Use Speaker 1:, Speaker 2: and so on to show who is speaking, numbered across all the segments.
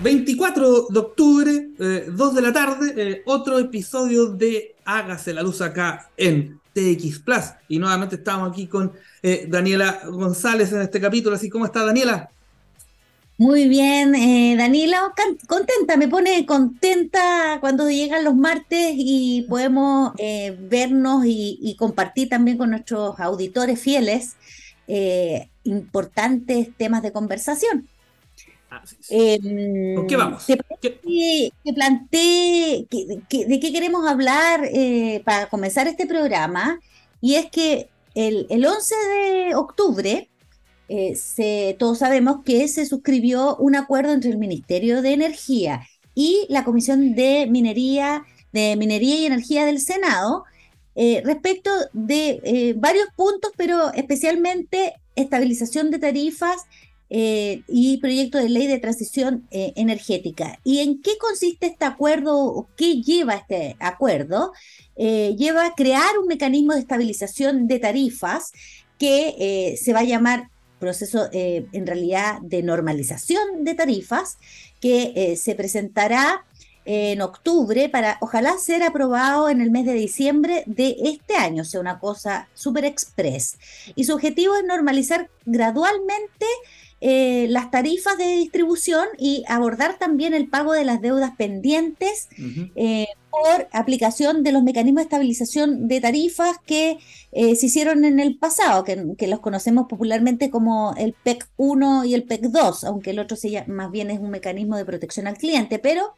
Speaker 1: 24 de octubre, 2 eh, de la tarde, eh, otro episodio de Hágase la Luz acá en TX Plus. Y nuevamente estamos aquí con eh, Daniela González en este capítulo. Así, ¿cómo está Daniela?
Speaker 2: Muy bien, Daniela, contenta, me pone contenta cuando llegan los martes y podemos vernos y, compartir también con nuestros auditores fieles importantes temas de conversación.
Speaker 1: Ah, ¿Con qué vamos? Te,
Speaker 2: planteé de qué queremos hablar eh, para comenzar este programa, y es que el, 11 de octubre, eh, todos sabemos que se suscribió un acuerdo entre el Ministerio de Energía y la Comisión de Minería, de Minería y Energía del Senado, eh, respecto de varios puntos, pero especialmente estabilización de tarifas eh, y proyecto de ley de transición eh, energética. ¿Y en qué consiste este acuerdo o qué lleva este acuerdo? Eh, lleva a crear un mecanismo de estabilización de tarifas que se va a llamar proceso en realidad de normalización de tarifas que se presentará en octubre para ojalá ser aprobado en el mes de diciembre de este año, o sea, una cosa súper express. Y su objetivo es normalizar gradualmente eh, las tarifas de distribución y abordar también el pago de las deudas pendientes eh, por aplicación de los mecanismos de estabilización de tarifas que eh, se hicieron en el pasado, que, los conocemos popularmente como el PEC 1 y el PEC 2, aunque el otro se más bien es un mecanismo de protección al cliente, pero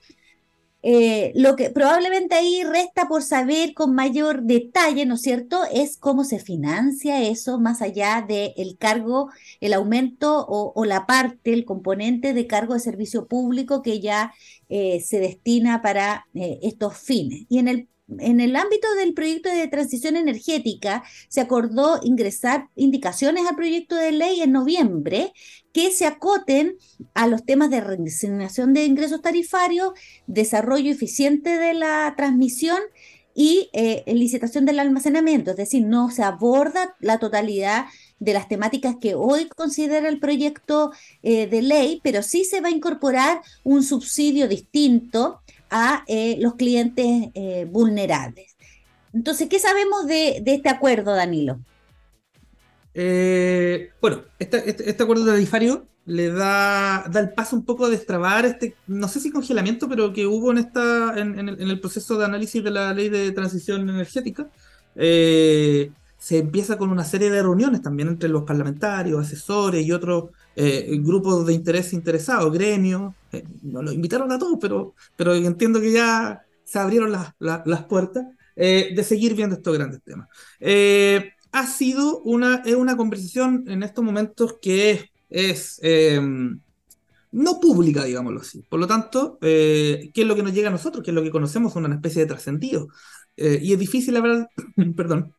Speaker 2: eh, lo que probablemente ahí resta por saber con mayor detalle, ¿no es cierto?, es cómo se financia eso más allá del cargo, el aumento o, la parte, el componente de cargo de servicio público que ya eh, se destina para eh, estos fines. Y en el en el ámbito del proyecto de transición energética, se acordó ingresar indicaciones al proyecto de ley en noviembre que se acoten a los temas de resignación de ingresos tarifarios, desarrollo eficiente de la transmisión y eh, licitación del almacenamiento. Es decir, no se aborda la totalidad de las temáticas que hoy considera el proyecto eh, de ley, pero sí se va a incorporar un subsidio distinto a eh, los clientes eh, vulnerables. Entonces, ¿qué sabemos de, este acuerdo, Danilo?
Speaker 1: Eh, bueno, este, este, este, acuerdo tarifario le da, da el paso un poco a destrabar este, no sé si congelamiento, pero que hubo en, esta, en, el, proceso de análisis de la ley de transición energética. se empieza con una serie de reuniones también entre los parlamentarios, asesores y otros eh, grupos de interés interesados, gremios, eh, no los invitaron a todos, pero, pero entiendo que ya se abrieron las, puertas eh, de seguir viendo estos grandes temas. ha sido una, una conversación en estos momentos que es, no pública, digámoslo así. Por lo tanto, ¿qué es lo que nos llega a nosotros? ¿Qué es lo que conocemos? Una especie de trascendido. y es difícil hablar, perdón,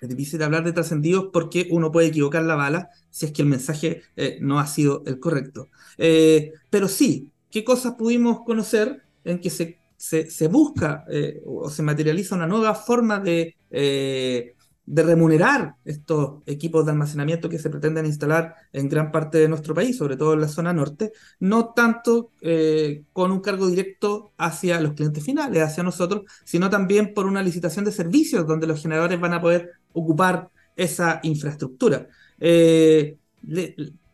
Speaker 1: es difícil hablar de trascendidos porque uno puede equivocar la bala si es que el mensaje eh, no ha sido el correcto. Eh, pero sí, ¿qué cosas pudimos conocer en que se, se, busca eh, o se materializa una nueva forma de, de remunerar estos equipos de almacenamiento que se pretenden instalar en gran parte de nuestro país, sobre todo en la zona norte, no tanto con un cargo directo hacia los clientes finales, hacia nosotros, sino también por una licitación de servicios donde los generadores van a poder ocupar esa infraestructura. Eh,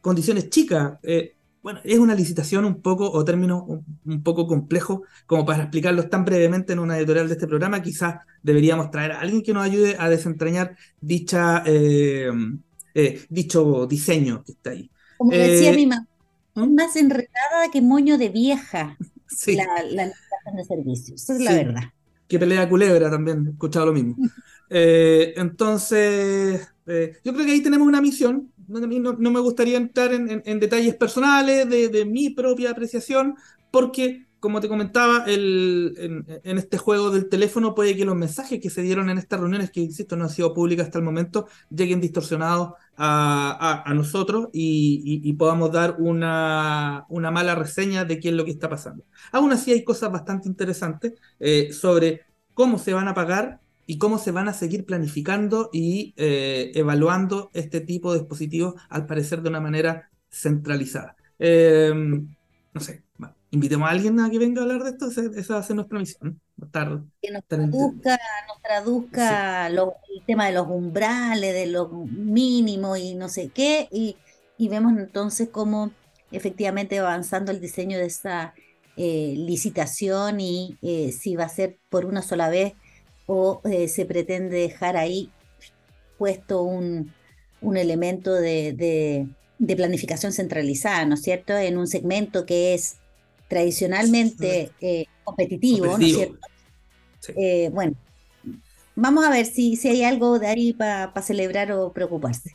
Speaker 1: condiciones chicas. Eh, bueno, es una licitación un poco, o término un, poco complejo, como para explicarlos tan brevemente en una editorial de este programa. Quizás deberíamos traer a alguien que nos ayude a desentrañar dicha, eh, dicho diseño que está ahí.
Speaker 2: Como decía mi mamá, ¿Mm? más enredada que moño de vieja la, la licitación de servicios. Esa es la verdad.
Speaker 1: Que pelea culebra también, he escuchado lo mismo. Eh, entonces, eh, yo creo que ahí tenemos una misión. No, me gustaría entrar en, detalles personales de, mi propia apreciación, porque, como te comentaba, en, este juego del teléfono puede que los mensajes que se dieron en estas reuniones, que insisto, no han sido públicas hasta el momento, lleguen distorsionados a, nosotros y, podamos dar una, una, mala reseña de qué es lo que está pasando. Aún así, hay cosas bastante interesantes eh, sobre cómo se van a pagar y cómo se van a seguir planificando y eh, evaluando este tipo de dispositivos, al parecer de una manera centralizada. Em, no sé, invitemos a alguien a que venga a hablar de esto, esa va a ser nuestra misión.
Speaker 2: que nos traduzca, nos traduzca el tema de los umbrales, de los mínimos y no sé qué, y, y vemos entonces cómo efectivamente va avanzando el diseño de esta eh, licitación y eh, si va a ser por una sola vez o eh, se pretende dejar ahí puesto un, un elemento de, de, planificación centralizada, ¿no es cierto? En un segmento que es tradicionalmente competitivo, ¿no es cierto? bueno, vamos a ver si, si hay algo de ahí para celebrar o preocuparse.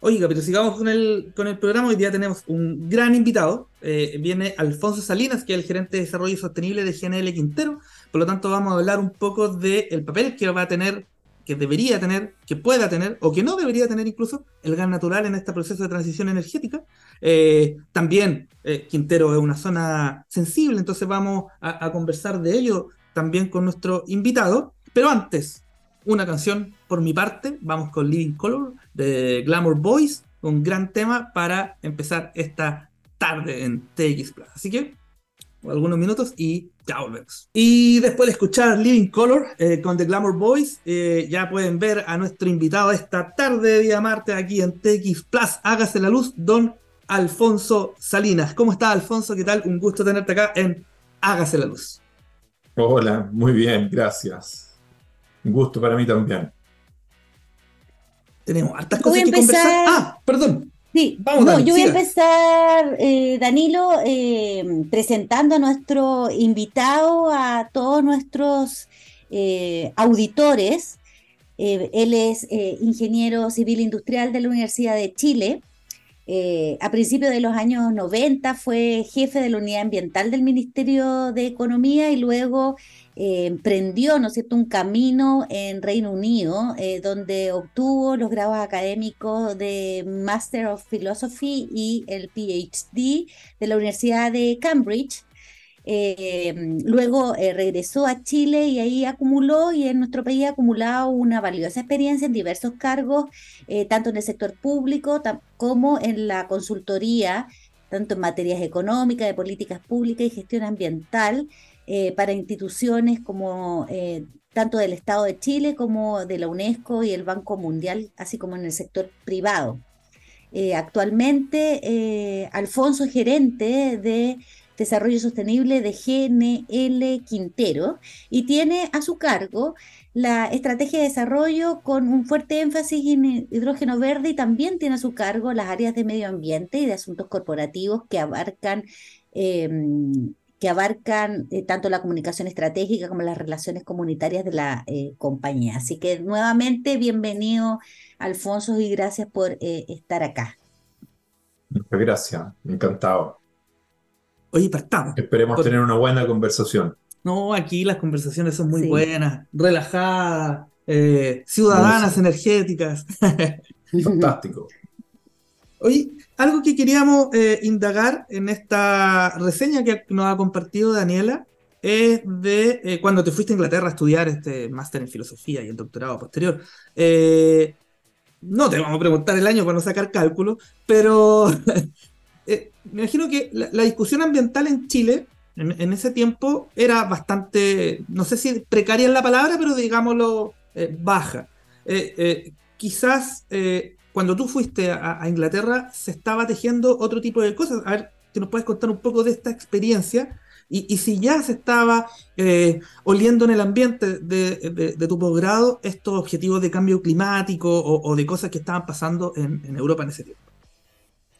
Speaker 1: Oiga, pero sigamos con el, con el programa. Hoy día tenemos un gran invitado. Eh, viene Alfonso Salinas, que es el gerente de desarrollo sostenible de GNL Quintero. Por lo tanto, vamos a hablar un poco del papel que va a tener, que debería tener, que pueda tener, o que no debería tener incluso, el gas natural en este proceso de transición energética. Eh, también eh, Quintero es una zona sensible, entonces vamos a, a conversar de ello también con nuestro invitado. Pero antes, una canción por mi parte. Vamos con Living Color de Glamour Boys, un gran tema para empezar esta tarde en TX Plus. Así que algunos minutos y ya volvemos. Y después de escuchar Living Color eh, con The Glamour Boys, eh, ya pueden ver a nuestro invitado esta tarde de día martes aquí en TX Plus. Hágase la luz, don Alfonso Salinas. ¿Cómo está Alfonso? ¿Qué tal? Un gusto tenerte acá en Hágase la luz.
Speaker 3: Hola, muy bien, gracias. Un gusto para mí también.
Speaker 1: Tenemos hartas cosas que conversar. Ah, perdón.
Speaker 2: Sí, Vamos, yo voy a empezar, eh, Danilo, eh, presentando a nuestro invitado, a todos nuestros eh, auditores. él es ingeniero civil industrial de la Universidad de Chile. a principios de los años 90 fue jefe de la unidad ambiental del Ministerio de Economía y luego eh, emprendió, ¿no es un camino en Reino Unido, eh, donde obtuvo los grados académicos de Master of Philosophy y el PhD de la Universidad de Cambridge. Eh, luego regresó a Chile y ahí acumuló y en nuestro país ha acumulado una valiosa experiencia en diversos cargos, tanto en el sector público como en la consultoría, tanto en materias económicas, de políticas públicas y gestión ambiental. Eh, para instituciones como eh, tanto del Estado de Chile como de la UNESCO y el Banco Mundial, así como en el sector privado. Eh, actualmente, Alfonso es gerente de Desarrollo Sostenible de GNL Quintero y tiene a su cargo la estrategia de desarrollo con un fuerte énfasis en hidrógeno verde y también tiene a su cargo las áreas de medio ambiente y de asuntos corporativos que abarcan que abarcan eh, tanto la comunicación estratégica como las relaciones comunitarias de la eh, compañía. Así que nuevamente, bienvenido, Alfonso, y gracias por eh, estar acá.
Speaker 3: Muchas gracias, encantado.
Speaker 1: Oye, partamos.
Speaker 3: Esperemos tener una buena conversación.
Speaker 1: No, aquí las conversaciones son muy buenas, relajadas, ciudadanas, energéticas.
Speaker 3: Fantástico.
Speaker 1: Oye, algo que queríamos eh, indagar en esta reseña que nos ha compartido Daniela es de eh, cuando te fuiste a Inglaterra a estudiar este máster en filosofía y el doctorado posterior. Eh, no te vamos a preguntar el año para no sacar cálculo, pero me imagino que la, discusión ambiental en Chile en, ese tiempo era bastante, no sé si precaria en la palabra, pero digámoslo baja. quizás cuando tú fuiste a, Inglaterra se estaba tejiendo otro tipo de cosas. A ver, si nos puedes contar un poco de esta experiencia y, si ya se estaba eh, oliendo en el ambiente de, tu posgrado estos objetivos de cambio climático o, de cosas que estaban pasando en Europa en ese tiempo.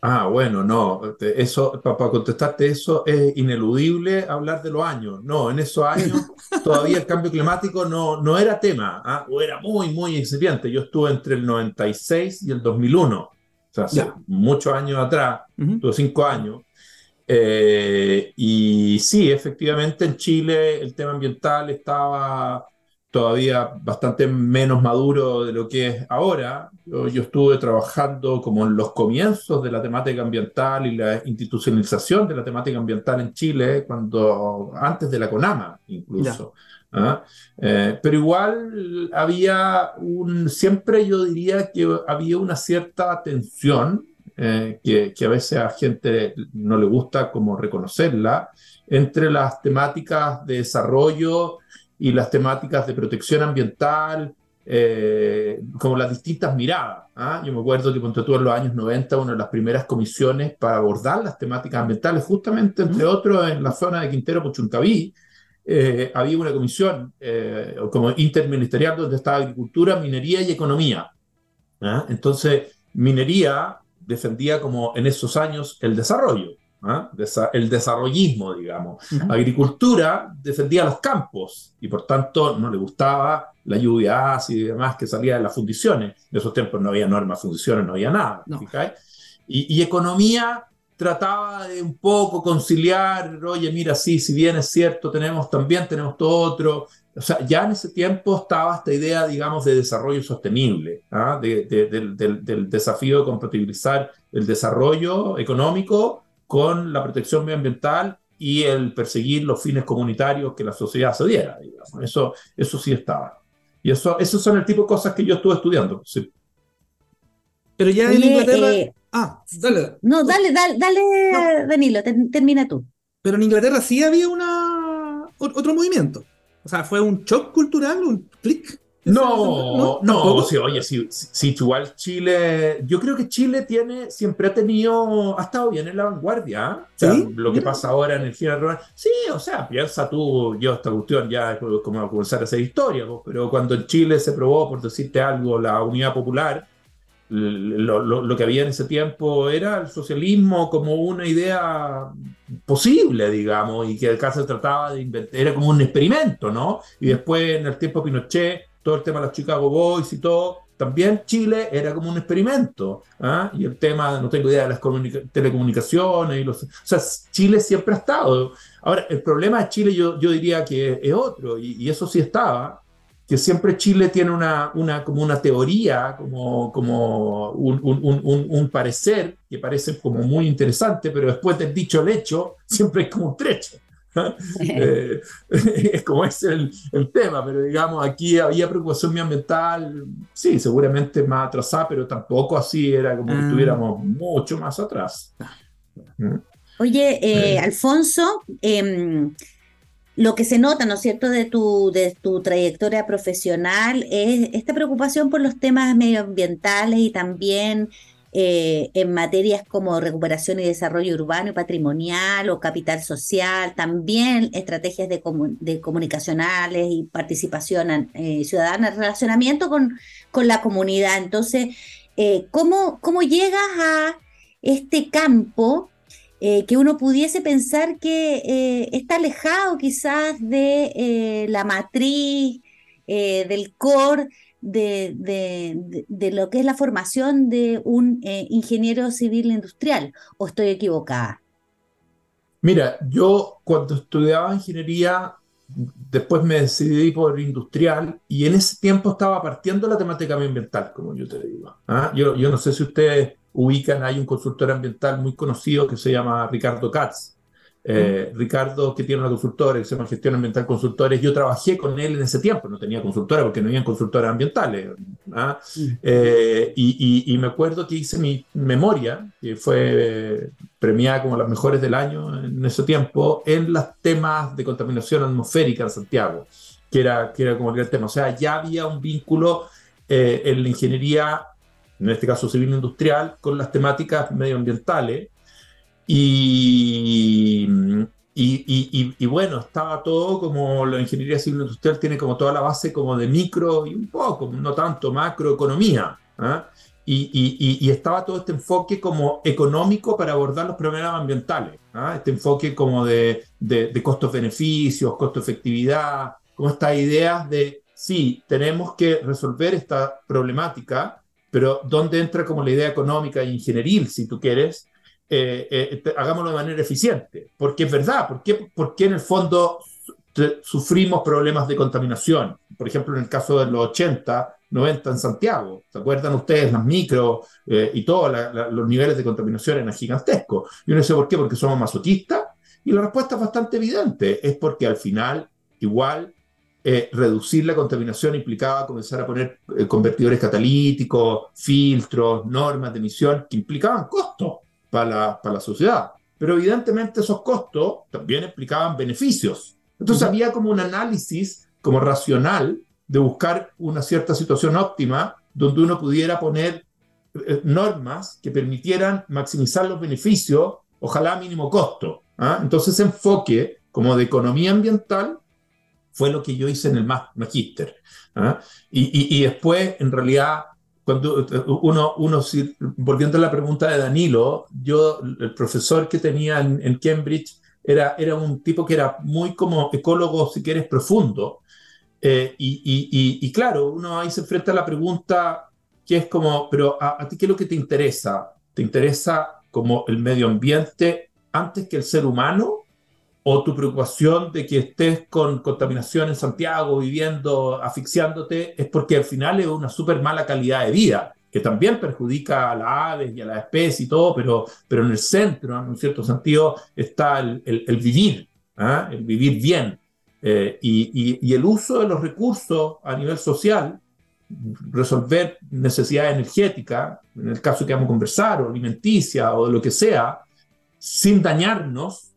Speaker 3: Ah, bueno, no, eso, para, contestarte eso, es ineludible hablar de los años. No, en esos años todavía el cambio climático no, no era tema, ¿ah? o era muy, muy incipiente. Yo estuve entre el 96 y el 2001, o sea, hace muchos años atrás, tuve cinco años. Eh, y sí, efectivamente en Chile el tema ambiental estaba todavía bastante menos maduro de lo que es ahora. Yo, estuve trabajando como en los comienzos de la temática ambiental y la institucionalización de la temática ambiental en Chile, cuando antes de la CONAMA incluso. ¿ah? Eh, pero igual había un, siempre yo diría que había una cierta tensión eh, que, que, a veces a gente no le gusta como reconocerla, entre las temáticas de desarrollo y las temáticas de protección ambiental, eh, como las distintas miradas. ¿ah? Yo me acuerdo que ponte en los años 90, una de las primeras comisiones para abordar las temáticas ambientales, justamente entre otros en la zona de Quintero Puchuncaví, eh, había una comisión eh, como interministerial donde estaba agricultura, minería y economía. ¿ah? Entonces, minería defendía como en esos años el desarrollo. ¿Ah? el desarrollismo, digamos. Agricultura defendía los campos y por tanto no le gustaba la lluvia ácida y demás que salía de las fundiciones. En esos tiempos no había normas, fundiciones, no había nada. Y, economía trataba de un poco conciliar, oye, mira, sí, si bien es cierto, tenemos también, tenemos todo otro. O sea, ya en ese tiempo estaba esta idea, digamos, de desarrollo sostenible, ¿ah? del, del desafío de compatibilizar el desarrollo económico con la protección medioambiental y el perseguir los fines comunitarios que la sociedad se diera. Digamos. Eso, eso sí estaba. Y eso, esos son el tipo de cosas que yo estuve estudiando. Sí.
Speaker 1: Pero ya en Inglaterra... Eh, ah, dale.
Speaker 2: No, dale, dale, dale Danilo, termina tú.
Speaker 1: Pero en Inglaterra sí había una otro movimiento. O sea, fue un shock cultural, un clic.
Speaker 3: No, no, sí, oye, sí, sí, igual Chile, yo creo que Chile tiene, siempre ha tenido, ha estado bien en la vanguardia. ¿Sí? Lo que pasa ahora en el rural. Sí, o sea, piensa tú, yo esta cuestión ya es como comenzar a hacer historia, pero cuando en Chile se probó, por decirte algo, la unidad popular, lo, lo, que había en ese tiempo era el socialismo como una idea posible, digamos, y que acá se trataba de inventar, era como un experimento, ¿no? Y después en el tiempo Pinochet todo el tema de los Chicago Boys y todo, también Chile era como un experimento. ¿ah? Y el tema, no tengo idea de las telecomunicaciones. Y los, o sea, Chile siempre ha estado. Ahora, el problema de Chile yo, yo diría que es otro, y, eso sí estaba, que siempre Chile tiene una, una, como una teoría, como, como un, un, un, un, parecer que parece como muy interesante, pero después del dicho el hecho, siempre es como un trecho. Eh, es como es el, el, tema, pero digamos, aquí había preocupación ambiental, sí, seguramente más atrasada, pero tampoco así era como que ah. estuviéramos mucho más atrás.
Speaker 2: ¿Mm? Oye, eh, Alfonso, em, lo que se nota, ¿no es cierto?, de tu, de tu trayectoria profesional es esta preocupación por los temas medioambientales y también eh, en materias como recuperación y desarrollo urbano y patrimonial o capital social, también estrategias de, comunicacionales y participación eh, ciudadana, relacionamiento con, con, la comunidad. Entonces, eh, ¿cómo, ¿cómo, llegas a este campo que uno pudiese pensar que está alejado quizás de la matriz, del core? De, de, lo que es la formación de un eh, ingeniero civil industrial, o estoy equivocada?
Speaker 3: Mira, yo cuando estudiaba ingeniería, después me decidí por industrial y en ese tiempo estaba partiendo la temática ambiental, como yo te digo. ¿ah? Yo, yo no sé si ustedes ubican, hay un consultor ambiental muy conocido que se llama Ricardo Katz. Eh, Ricardo, que tiene una consultora que se llama Gestión Ambiental Consultores, yo trabajé con él en ese tiempo, no tenía consultora porque no había consultoras ambientales. ¿ah? Eh, y, y, me acuerdo que hice mi memoria, que fue premiada como las mejores del año en ese tiempo, en los temas de contaminación atmosférica en Santiago, que era, que era como el tema. O sea, ya había un vínculo eh, en la ingeniería, en este caso civil industrial, con las temáticas medioambientales y, y, y, bueno, estaba todo como la ingeniería civil industrial tiene como toda la base como de micro y un poco, no tanto macroeconomía. ¿ah? Y, estaba todo este enfoque como económico para abordar los problemas ambientales. ¿ah? Este enfoque como de, de, de costos-beneficios, costo-efectividad, como estas ideas de, sí, tenemos que resolver esta problemática, pero ¿dónde entra como la idea económica e ingenieril, si tú quieres? Eh, eh, hagámoslo de manera eficiente, porque es verdad, porque, porque en el fondo sufrimos problemas de contaminación, por ejemplo en el caso de los 80, 90 en Santiago, ¿se acuerdan ustedes las micro eh, y todos los niveles de contaminación eran gigantescos? Yo no sé por qué, porque somos masoquistas, y la respuesta es bastante evidente, es porque al final igual eh, reducir la contaminación implicaba comenzar a poner convertidores catalíticos, filtros, normas de emisión que implicaban costos para la, para la sociedad. Pero evidentemente esos costos también implicaban beneficios. Entonces había como un análisis como racional de buscar una cierta situación óptima donde uno pudiera poner eh, normas que permitieran maximizar los beneficios, ojalá a mínimo costo. ¿ah? Entonces ese enfoque como de economía ambiental fue lo que yo hice en el magíster. ¿ah? Y, después, en realidad, cuando uno, uno, volviendo a la pregunta de Danilo, yo, el profesor que tenía en, Cambridge, era, era un tipo que era muy como ecólogo, si quieres, profundo. Eh, y, y, claro, uno ahí se enfrenta a la pregunta que es como, pero ¿a, ¿a, ti qué es lo que te interesa? ¿Te interesa como el medio ambiente antes que el ser humano? O tu preocupación de que estés con contaminación en Santiago, viviendo, asfixiándote, es porque al final es una súper mala calidad de vida, que también perjudica a las aves y a las especies y todo, pero, pero en el centro, en un cierto sentido, está el, el, vivir, ¿ah? el vivir bien. Eh, y, y, el uso de los recursos a nivel social, resolver necesidades energéticas, en el caso que vamos a conversar, o alimenticia, o de lo que sea, sin dañarnos,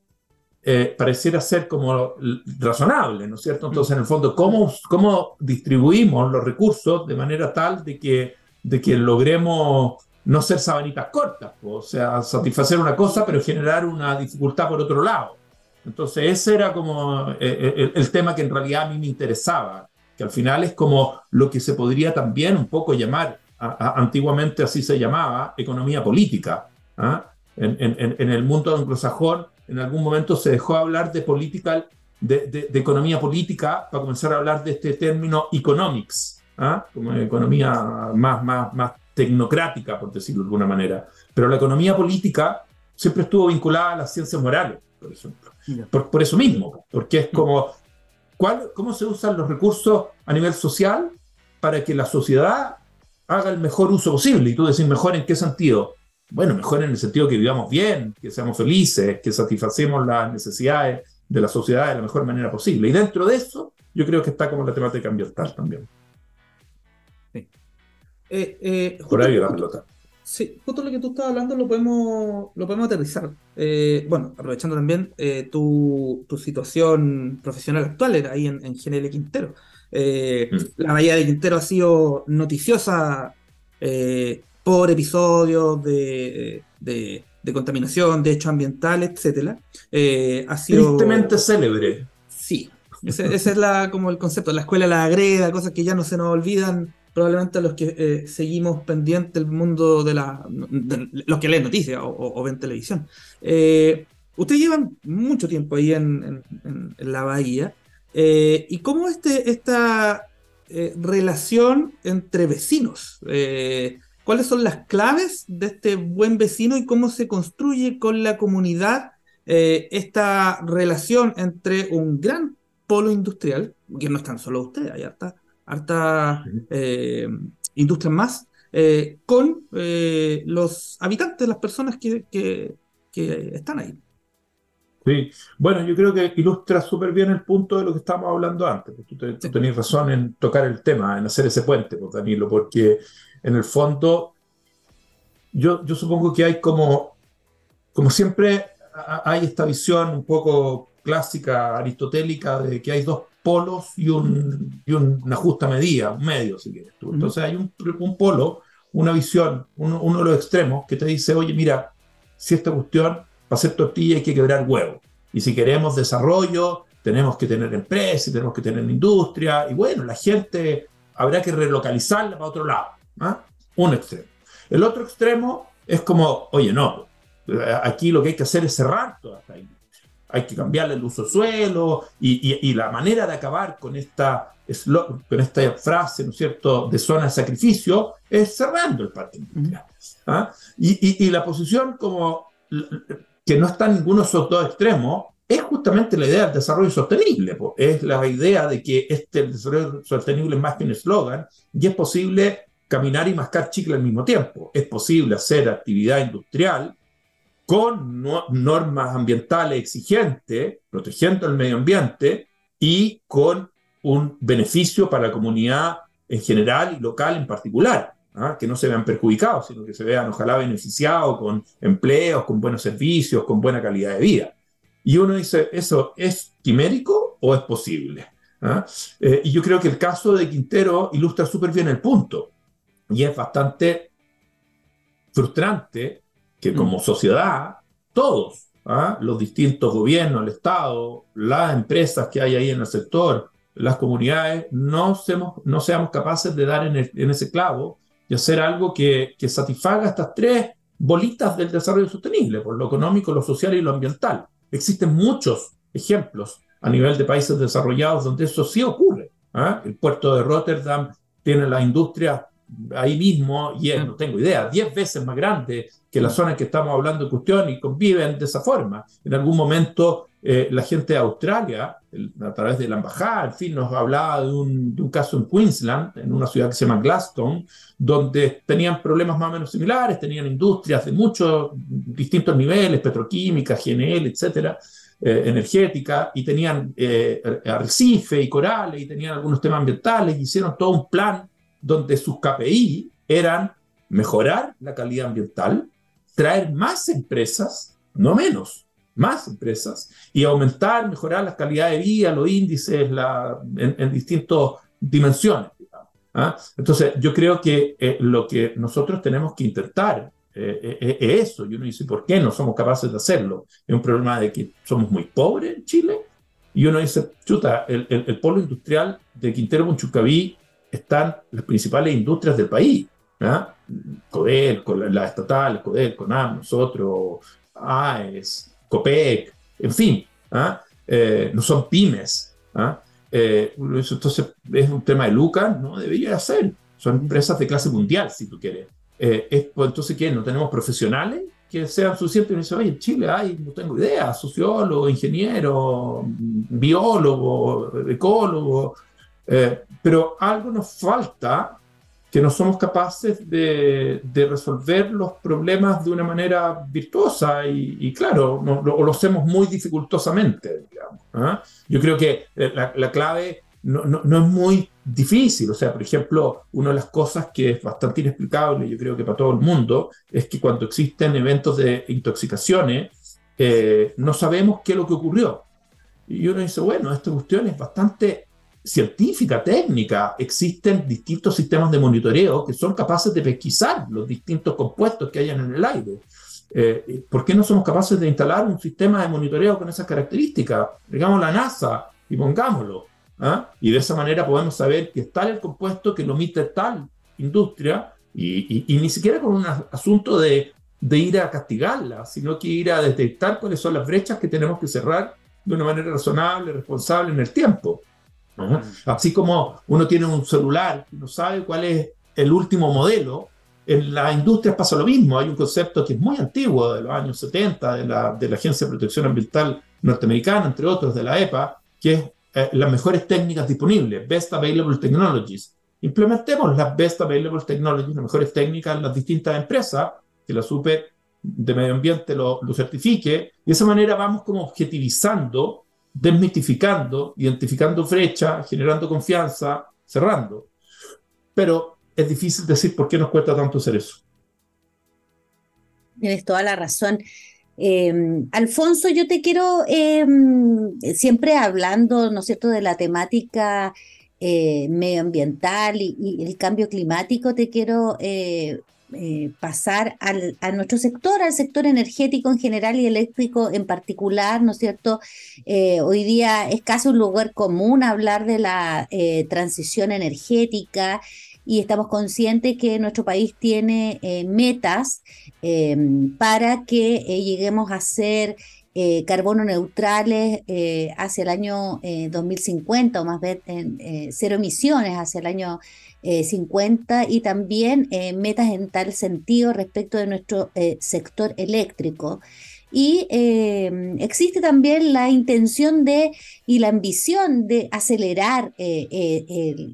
Speaker 3: eh, pareciera ser como razonable, ¿no es cierto? Entonces, en el fondo, ¿cómo, cómo distribuimos los recursos de manera tal de que, de que logremos no ser sabanitas cortas, o sea, satisfacer una cosa, pero generar una dificultad por otro lado. Entonces, ese era como eh, eh, el, tema que en realidad a mí me interesaba, que al final es como lo que se podría también un poco llamar, antiguamente así se llamaba, economía política. ¿ah? En, en, en, el mundo anglosajón en algún momento se dejó hablar de política, de, economía política, para comenzar a hablar de este término economics, ¿ah? como economía más, más, más tecnocrática, por decirlo de alguna manera. Pero la economía política siempre estuvo vinculada a las ciencias morales, por ejemplo. Por, eso mismo, porque es como, ¿cuál, ¿cómo se usan los recursos a nivel social para que la sociedad haga el mejor uso posible? Y tú decís, ¿mejor en qué sentido? Bueno, mejor en el sentido que vivamos bien, que seamos felices, que satisfacemos las necesidades de la sociedad de la mejor manera posible. Y dentro de eso, yo creo que está como la temática ambiental también.
Speaker 1: Sí. Eh, eh, Por ahí la pelota. Sí, justo lo que tú estabas hablando lo podemos, lo podemos aterrizar. Eh, bueno, aprovechando también tu, tu, situación profesional actual ahí en, en GNL Quintero. Mm. La Bahía de Quintero ha sido noticiosa por episodios de, de, contaminación, de hechos ambientales, etc.
Speaker 3: Eh, ha sido... Tristemente célebre.
Speaker 1: Sí, ese, es la, como el concepto. La escuela la agreda, cosas que ya no se nos olvidan probablemente a los que eh, seguimos pendientes del mundo de la los que leen noticias o, ven televisión. Eh, ustedes llevan mucho tiempo ahí en, la bahía. Eh, ¿Y cómo este, esta relación entre vecinos? Cuáles son las claves de este buen vecino y cómo se construye con la comunidad eh, esta relación entre un gran polo industrial, que no están solo ustedes, hay harta, harta eh, industrias más, eh, con los habitantes, las personas que, que, están ahí.
Speaker 3: Sí, bueno, yo creo que ilustra súper bien el punto de lo que estábamos hablando antes. Tú, tenías razón en tocar el tema, en hacer ese puente, pues, Danilo, porque en el fondo, yo, yo supongo que hay como, como siempre, hay esta visión un poco clásica, aristotélica, de que hay dos polos y, un, y una justa medida, un medio, si quieres tú. Entonces hay un, un polo, una visión, uno, uno, de los extremos, que te dice, oye, mira, si esta cuestión, para hacer tortilla hay que quebrar huevo. Y si queremos desarrollo, tenemos que tener empresas, tenemos que tener industria, y bueno, la gente habrá que relocalizarla para otro lado. ¿Ah? Un extremo. El otro extremo es como, oye, no, aquí lo que hay que hacer es cerrar toda esta industria. Hay que cambiarle el uso suelo y, la manera de acabar con esta, con esta frase, ¿no es cierto?, de zona de sacrificio es cerrando el parque industrial. ¿ah? Y, la posición como que no está en ninguno de esos dos extremos es justamente la idea del desarrollo sostenible. Es la idea de que este desarrollo sostenible es más que un eslogan y es posible caminar y mascar chicle al mismo tiempo. Es posible hacer actividad industrial con normas ambientales exigentes, protegiendo el medio ambiente y con un beneficio para la comunidad en general y local en particular. ¿ah? que no se vean perjudicados, sino que se vean ojalá beneficiados con empleos, con buenos servicios, con buena calidad de vida. Y uno dice, ¿eso es quimérico o es posible? ¿Ah? Eh, y yo creo que el caso de Quintero ilustra súper bien el punto. Y es bastante frustrante que como mm. sociedad, todos, ¿ah? los distintos gobiernos, el Estado, las empresas que hay ahí en el sector, las comunidades, no seamos, no seamos capaces de dar en, en ese clavo y hacer algo que, que satisfaga estas tres bolitas del desarrollo sostenible, por lo económico, lo social y lo ambiental. Existen muchos ejemplos a nivel de países desarrollados donde eso sí ocurre. ¿ah? El puerto de Rotterdam tiene la industria ahí mismo y es, no tengo idea, 10 veces más grande que la zona en que estamos hablando de cuestión y conviven de esa forma. En algún momento eh, la gente de Australia, a través de la embajada, en fin, nos hablaba de un, de un, caso en Queensland, en una ciudad que se llama Glaston, donde tenían problemas más o menos similares, tenían industrias de muchos distintos niveles, petroquímica, GNL, etcétera, eh, energética, y tenían eh, arrecife y corales, y tenían algunos temas ambientales, y hicieron todo un plan donde sus KPI eran mejorar la calidad ambiental, traer más empresas, no menos, más empresas, y aumentar, mejorar la calidad de vida, los índices la, en, distintas dimensiones. ¿ah? Entonces, yo creo que eh, lo que nosotros tenemos que intentar eh, eh, es eso. Y uno dice, ¿por qué no somos capaces de hacerlo? Es un problema de que somos muy pobres en Chile. Y uno dice, chuta, el, polo industrial de Quintero Munchucaví están las principales industrias del país. ¿ah? Codelco, la, estatal, Codelco, NAM, nosotros, AES, COPEC, en fin, ¿ah? eh, no son pymes. ¿ah? Eh, entonces es un tema de lucas, no debería ser. Son empresas de clase mundial, si tú quieres. Eh, es, pues, entonces, ¿qué? ¿No tenemos profesionales que sean suficientes? Y oye, en Chile hay, no tengo idea, sociólogo, ingeniero, biólogo, ecólogo, eh, pero algo nos falta que no somos capaces de, resolver los problemas de una manera virtuosa y, claro, no, lo, lo, hacemos muy dificultosamente. ¿ah? Yo creo que eh, la, clave no, no, es muy difícil. O sea, por ejemplo, una de las cosas que es bastante inexplicable, yo creo que para todo el mundo, es que cuando existen eventos de intoxicaciones, eh, no sabemos qué es lo que ocurrió. Y uno dice, bueno, esta cuestión es bastante científica, técnica, existen distintos sistemas de monitoreo que son capaces de pesquisar los distintos compuestos que hayan en el aire. Eh, ¿Por qué no somos capaces de instalar un sistema de monitoreo con esas características? Digamos la NASA y pongámoslo. ¿ah? Y de esa manera podemos saber que está el compuesto que lo emite tal industria y, y, ni siquiera con un asunto de, de ir a castigarla, sino que ir a detectar cuáles son las brechas que tenemos que cerrar de una manera razonable, responsable en el tiempo. Así como uno tiene un celular y no sabe cuál es el último modelo, en la industria pasa lo mismo. Hay un concepto que es muy antiguo, de los años 70, de la, Agencia de Protección Ambiental norteamericana, entre otros de la EPA, que es eh, las mejores técnicas disponibles, Best Available Technologies. Implementemos las Best Available Technologies, las mejores técnicas en las distintas empresas, que la Super de Medio Ambiente lo, lo certifique, de esa manera vamos como objetivizando desmitificando, identificando brecha, generando confianza, cerrando. Pero es difícil decir por qué nos cuesta tanto hacer eso.
Speaker 2: Tienes toda la razón. Em, Alfonso, yo te quiero, em, siempre hablando, ¿no es cierto?, de la temática eh, medioambiental y, el cambio climático, te quiero eh, eh, pasar al, a nuestro sector, al sector energético en general y eléctrico en particular, ¿no es cierto? Eh, hoy día es casi un lugar común hablar de la eh, transición energética y estamos conscientes que nuestro país tiene metas para que lleguemos a ser carbono neutrales hacia el año 2050 o más bien cero emisiones hacia el año 50 eh, y también eh, metas en tal sentido respecto de nuestro eh, sector eléctrico. Y existe también la intención de y la ambición de acelerar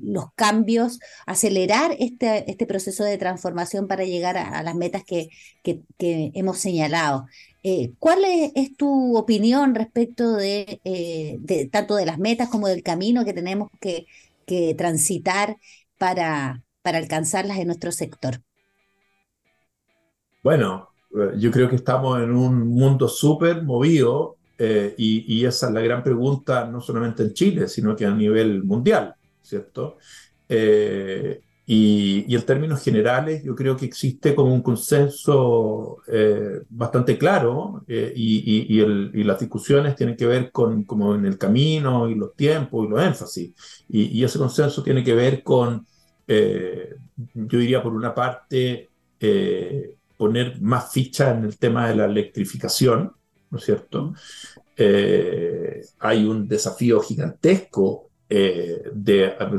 Speaker 2: los cambios, acelerar este, este proceso de transformación para llegar a, las metas que, que, hemos señalado. Eh, ¿Cuál es, tu opinión respecto de, de, tanto de las metas como del camino que tenemos que, que transitar para, para alcanzarlas en nuestro sector?
Speaker 3: Bueno, yo creo que estamos en un mundo súper movido eh, y, esa es la gran pregunta, no solamente en Chile, sino que a nivel mundial, ¿cierto? Eh, y, en términos generales, yo creo que existe como un consenso eh, bastante claro y, y, las discusiones tienen que ver con como en el camino y los tiempos y los énfasis. Y, ese consenso tiene que ver con, yo diría por una parte, poner más ficha en el tema de la electrificación, ¿no es cierto? Eh, hay un desafío gigantesco eh,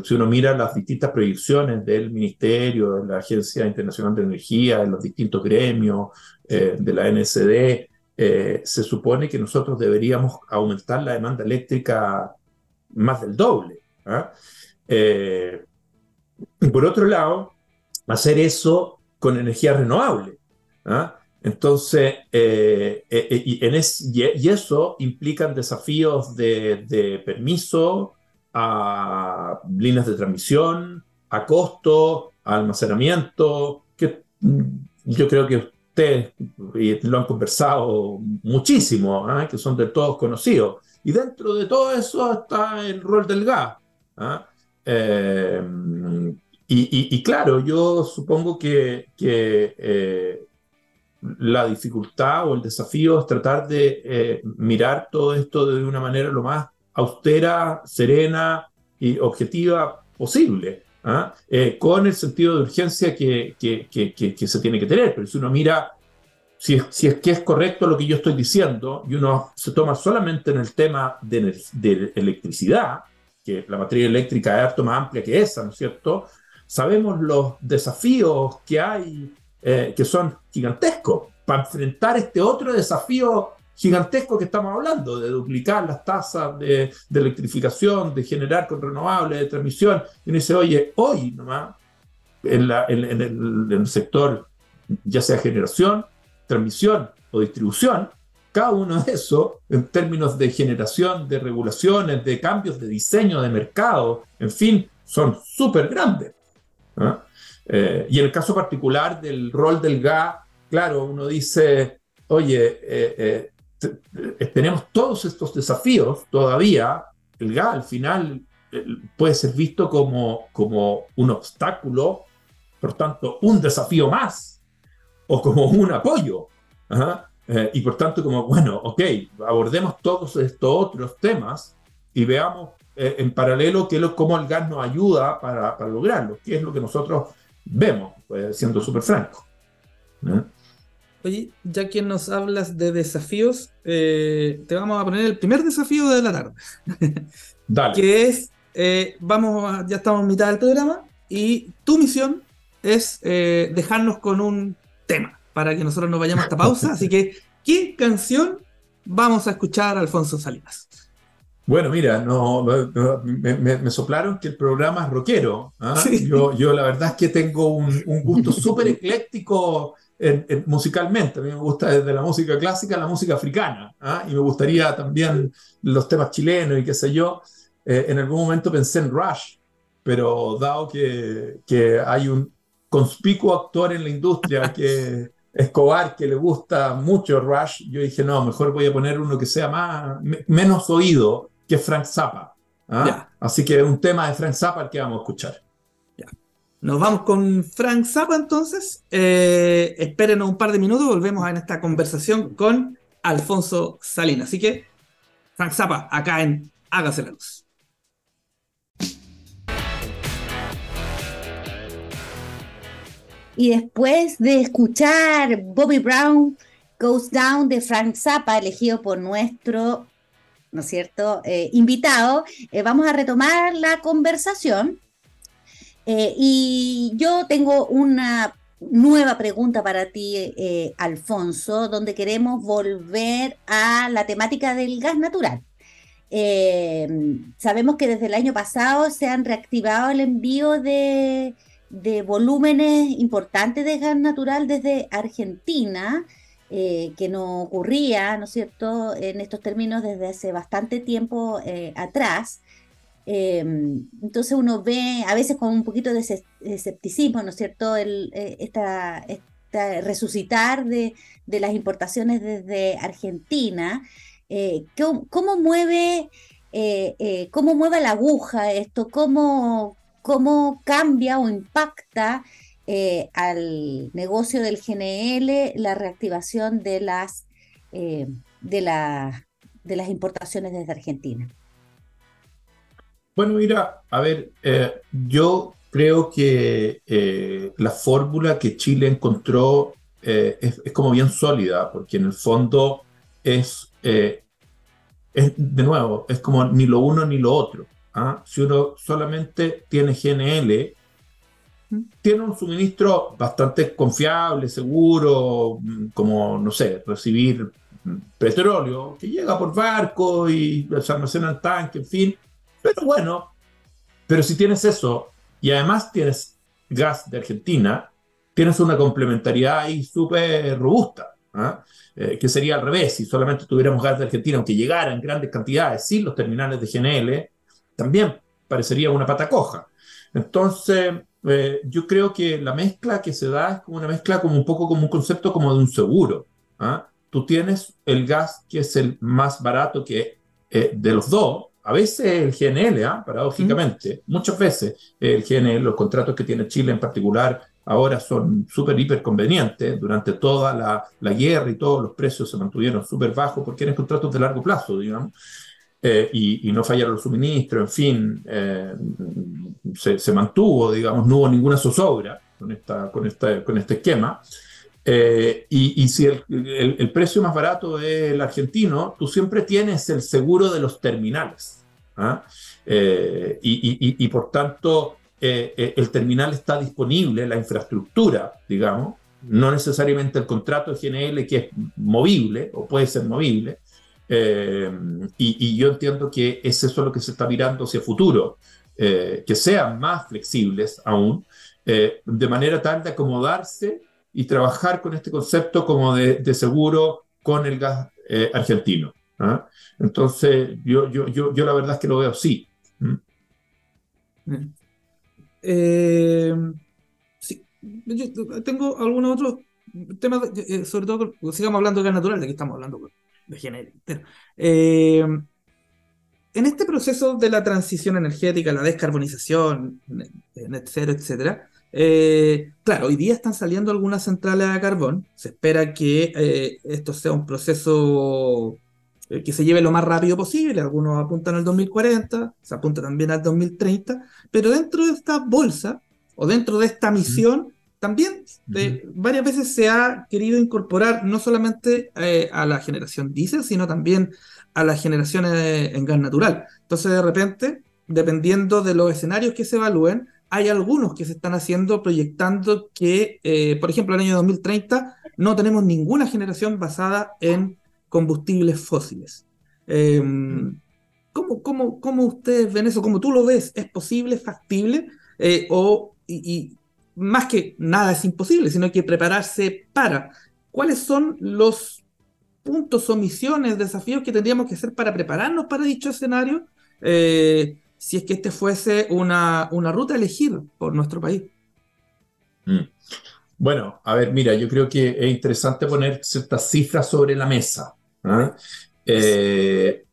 Speaker 3: si uno mira las distintas proyecciones del Ministerio, de la Agencia Internacional de Energía, de los distintos gremios, eh, de la NSD, se supone que nosotros deberíamos aumentar la demanda eléctrica más del doble. ¿ah? por otro lado, hacer eso con energía renovable. ¿ah? Entonces, eh, eh, eh, y, y, eso implica desafíos de, permiso, a líneas de transmisión, a costo, a almacenamiento, que mm, yo creo que ustedes lo han conversado muchísimo, ¿ah? que son de todos conocidos. Y dentro de todo eso está el rol del gas. ¿ah? y, claro, yo supongo que, que la dificultad o el desafío es tratar de eh, mirar todo esto de una manera lo más austera, serena y objetiva posible, ¿ah? eh, con el sentido de urgencia que, que, que, se tiene que tener. Pero si uno mira si, si, es que es correcto lo que yo estoy diciendo y uno se toma solamente en el tema de, de electricidad, que la materia eléctrica es harto más amplia que esa, ¿no es cierto? Sabemos los desafíos que hay eh, que son gigantescos, para enfrentar este otro desafío gigantesco que estamos hablando, de duplicar las tasas de, electrificación, de generar con renovables, de transmisión. Y uno dice, oye, hoy nomás, en, el, sector, ya sea generación, transmisión o distribución, cada uno de esos, en términos de generación, de regulaciones, de cambios de diseño de mercado, en fin, son súper grandes. ¿ah? Eh, y en el caso particular del rol del gas, claro, uno dice, oye, eh, eh, tenemos todos estos desafíos todavía, el gas al final puede ser visto como, como un obstáculo, por tanto, un desafío más, o como un apoyo. y por tanto, como, bueno, ok, abordemos todos estos otros temas y veamos en paralelo qué cómo el gas nos ayuda para, para lograrlo, qué es lo que nosotros vemos, pues, siendo súper franco.
Speaker 1: Oye, ya que nos hablas de desafíos, eh, te vamos a poner el primer desafío de la tarde. Dale. Que es, eh, vamos, ya estamos en mitad del programa y tu misión es eh, dejarnos con un tema para que nosotros nos vayamos a esta pausa. Así que, ¿qué canción vamos a escuchar, Alfonso Salinas?
Speaker 3: Bueno, mira, no, me, soplaron que el programa es rockero. ¿ah? Yo, yo la verdad es que tengo un, gusto súper ecléctico musicalmente. A mí me gusta desde la música clásica a la música africana. ¿ah? Y me gustaría también los temas chilenos y qué sé yo. Eh, en algún momento pensé en Rush, pero dado que, que hay un conspicuo actor en la industria que Escobar, que le gusta mucho Rush, yo dije, no, mejor voy a poner uno que sea más, menos oído que Frank Zappa. ¿ah? Así que un tema de Frank Zappa el que vamos a escuchar.
Speaker 1: Nos vamos con Frank Zappa entonces. Eh, espérenos un par de minutos, volvemos a esta conversación con Alfonso Salinas. Así que, Frank Zappa, acá en Hágase la Luz.
Speaker 2: Y después de escuchar Bobby Brown Goes Down de Frank Zappa, elegido por nuestro ¿no es cierto?, eh, invitado, eh, vamos a retomar la conversación. Eh, y yo tengo una nueva pregunta para ti, Alfonso, donde queremos volver a la temática del gas natural. sabemos que desde el año pasado se han reactivado el envío de, volúmenes importantes de gas natural desde Argentina eh, que no ocurría, ¿no es cierto?, en estos términos desde hace bastante tiempo eh, atrás. Em, entonces uno ve a veces con un poquito de escepticismo, ¿no es cierto?, el, esta, resucitar de, las importaciones desde Argentina. ¿cómo, ¿cómo, mueve, ¿Cómo mueve la aguja esto? ¿Cómo, cómo cambia o impacta eh, al negocio del GNL la reactivación de las, eh, de, de las importaciones desde Argentina.
Speaker 3: Bueno, mira, a ver, eh, yo creo que la fórmula que Chile encontró es, como bien sólida, porque en el fondo es, es, de nuevo, es como ni lo uno ni lo otro. ¿ah? Si uno solamente tiene GNL, tiene un suministro bastante confiable, seguro, como, no sé, recibir petróleo que llega por barco y se almacena en tanque, en fin. Pero bueno, pero si tienes eso y además tienes gas de Argentina, tienes una complementariedad ahí súper robusta. ¿ah? Eh, que sería al revés, si solamente tuviéramos gas de Argentina, aunque llegara en grandes cantidades sin los terminales de GNL, también parecería una pata coja. Entonces, eh, yo creo que la mezcla que se da es como una mezcla como un poco como un concepto como de un seguro. ¿ah? Tú tienes el gas que es el más barato que eh, de los dos, a veces el GNL, ¿ah? paradójicamente, muchas veces el GNL, los contratos que tiene Chile en particular, ahora son súper, hiper convenientes. Durante toda la, la, guerra y todos los precios se mantuvieron súper bajos porque eran contratos de largo plazo, digamos. Eh, y, no fallaron los suministros, en fin, eh, se, mantuvo, digamos, no hubo ninguna zozobra con, esta, con, esta, con este esquema. Eh, y, y, si el, el, precio más barato es el argentino, tú siempre tienes el seguro de los terminales. ¿Ah? Y, y, por tanto, el terminal está disponible, la infraestructura, digamos, no necesariamente el contrato de GNL que es movible o puede ser movible, eh, y, yo entiendo que es eso lo que se está mirando hacia futuro, eh, que sean más flexibles aún, eh, de manera tal de acomodarse y trabajar con este concepto como de, seguro con el gas argentino. ¿Ah? Entonces, yo, yo, yo, yo, la verdad es que lo veo así.
Speaker 1: sí, yo tengo algunos otros temas, sobre todo, sigamos hablando de gas natural, de que estamos hablando de eh, en este proceso de la transición energética, la descarbonización, net cero, etcétera, eh, claro, hoy día están saliendo algunas centrales a carbón. Se espera que eh, esto sea un proceso que se lleve lo más rápido posible. Algunos apuntan al 2040, se apunta también al 2030, pero dentro de esta bolsa o dentro de esta misión también varias veces se ha querido incorporar no solamente eh, a la generación diésel, sino también a las generaciones en gas natural. Entonces, de repente, dependiendo de los escenarios que se evalúen, hay algunos que se están haciendo proyectando que, eh, por ejemplo, en el año 2030 no tenemos ninguna generación basada en combustibles fósiles. Em, ¿cómo, cómo, cómo, ustedes ven eso? ¿Cómo tú lo ves? ¿Es posible, factible? Eh, o, y, más que nada es imposible, sino que prepararse para. ¿Cuáles son los puntos o misiones, desafíos que tendríamos que hacer para prepararnos para dicho escenario? Eh, si es que este fuese una, una ruta a elegir por nuestro país.
Speaker 3: Mm. Bueno, a ver, mira, yo creo que es interesante poner ciertas cifras sobre la mesa. ¿Ah? Eh,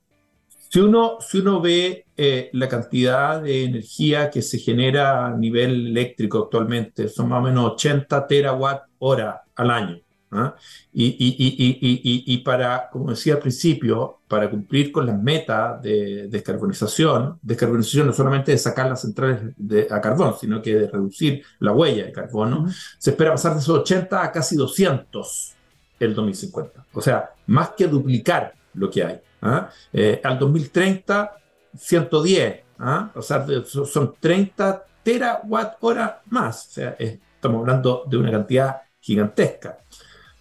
Speaker 3: si, uno, si uno ve eh, la cantidad de energía que se genera a nivel eléctrico actualmente. Son más o menos 80 terawatt hora al año. ¿ah? Y, y, y, para, como decía al principio, para cumplir con las metas de descarbonización, descarbonización no solamente de sacar las centrales de, a carbón, sino que de reducir la huella de carbono, se espera pasar de esos 80 a casi 200 el 2050. O sea, más que duplicar lo que hay. ¿ah? Eh, al 2030 110, ¿ah? o sea, son 30 terawatt hora más, o sea, estamos hablando de una cantidad gigantesca.